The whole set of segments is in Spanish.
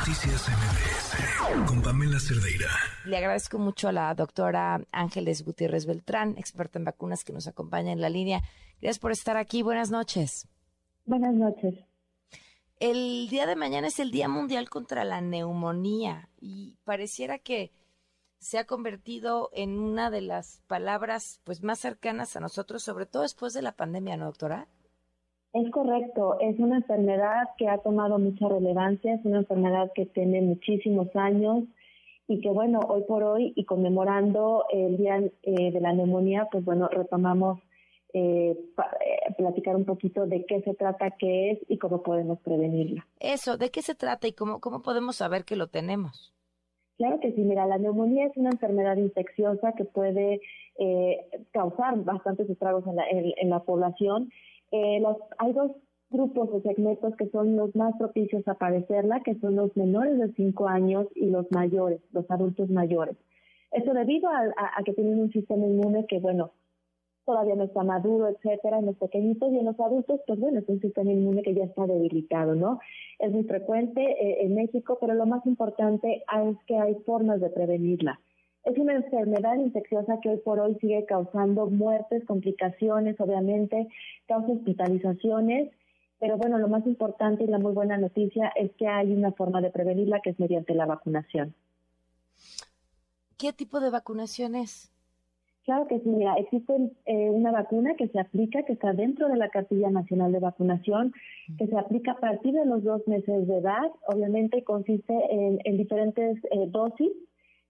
Noticias MBS con Pamela Cerdeira. Le agradezco mucho a la doctora Ángeles Gutiérrez Beltrán, experta en vacunas, que nos acompaña en la línea. Gracias por estar aquí. Buenas noches. Buenas noches. El día de mañana es el Día Mundial contra la Neumonía y pareciera que se ha convertido en una de las palabras pues más cercanas a nosotros, sobre todo después de la pandemia, ¿no, doctora? Es correcto, es una enfermedad que ha tomado mucha relevancia, es una enfermedad que tiene muchísimos años y que bueno, hoy por hoy y conmemorando el Día eh, de la Neumonía, pues bueno, retomamos eh, eh, platicar un poquito de qué se trata, qué es y cómo podemos prevenirla. Eso, ¿de qué se trata y cómo, cómo podemos saber que lo tenemos? Claro que sí, mira, la neumonía es una enfermedad infecciosa que puede eh, causar bastantes estragos en la, en la población eh, los, hay dos grupos o segmentos que son los más propicios a padecerla, que son los menores de 5 años y los mayores, los adultos mayores. Esto debido a, que tienen un sistema inmune que, bueno, todavía no está maduro, etcétera, en los pequeñitos y en los adultos, pues bueno, es un sistema inmune que ya está debilitado, ¿no? Es muy frecuente eh, en México, pero lo más importante es que hay formas de prevenirla. Es una enfermedad infecciosa que hoy por hoy sigue causando muertes, complicaciones, obviamente, causa hospitalizaciones, pero bueno, lo más importante y la muy buena noticia es que hay una forma de prevenirla que es mediante la vacunación. ¿Qué tipo de vacunación es? Claro que sí, mira, existe eh, una vacuna que se aplica, que está dentro de la cartilla nacional de vacunación, que se aplica a partir de los dos meses de edad. Obviamente consiste en, diferentes eh, dosis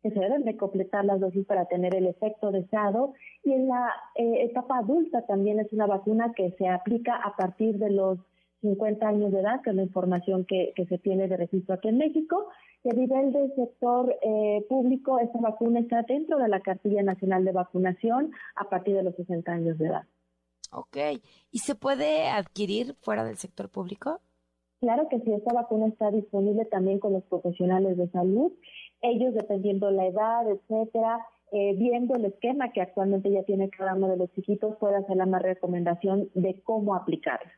que se deben de completar las dosis para tener el efecto deseado. Y en la eh, etapa adulta también es una vacuna que se aplica a partir de los 50 años de edad, que es la información que, se tiene de registro aquí en México. Y a nivel del sector eh, público, esta vacuna está dentro de la cartilla nacional de vacunación a partir de los 60 años de edad. Ok. ¿Y se puede adquirir fuera del sector público? Claro que sí, esta vacuna está disponible también con los profesionales de salud ellos dependiendo la edad, etcétera, eh, viendo el esquema que actualmente ya tiene cada uno de los chiquitos, puede hacer la más recomendación de cómo aplicarla.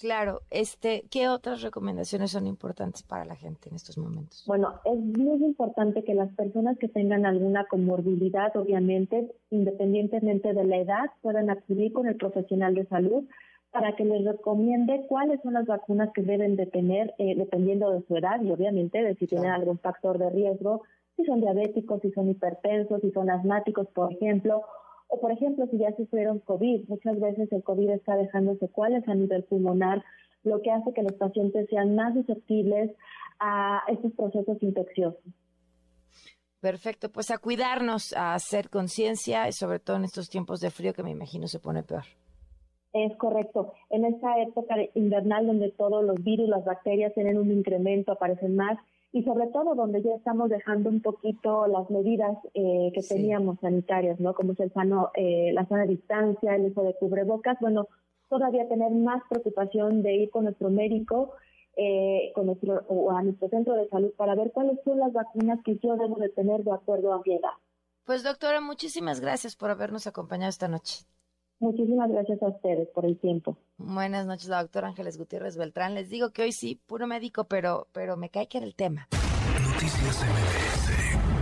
Claro, este, ¿qué otras recomendaciones son importantes para la gente en estos momentos? Bueno, es muy importante que las personas que tengan alguna comorbilidad, obviamente, independientemente de la edad, puedan acudir con el profesional de salud para que les recomiende cuáles son las vacunas que deben de tener eh, dependiendo de su edad y obviamente de si tienen algún factor de riesgo, si son diabéticos, si son hipertensos, si son asmáticos, por ejemplo, o por ejemplo si ya sufrieron COVID. Muchas veces el COVID está dejando secuelas a nivel pulmonar, lo que hace que los pacientes sean más susceptibles a estos procesos infecciosos. Perfecto, pues a cuidarnos, a hacer conciencia, sobre todo en estos tiempos de frío que me imagino se pone peor. Es correcto. En esta época invernal donde todos los virus, las bacterias tienen un incremento, aparecen más, y sobre todo donde ya estamos dejando un poquito las medidas eh, que teníamos sanitarias, ¿no? Como es el sano, eh, la sana distancia, el uso de cubrebocas, bueno, todavía tener más preocupación de ir con nuestro médico eh, con nuestro, o a nuestro centro de salud para ver cuáles son las vacunas que yo debo de tener de acuerdo a mi edad. Pues doctora, muchísimas gracias por habernos acompañado esta noche. Muchísimas gracias a ustedes por el tiempo. Buenas noches, la doctora Ángeles Gutiérrez Beltrán. Les digo que hoy sí, puro médico, pero, pero me cae que era el tema. Noticias MBS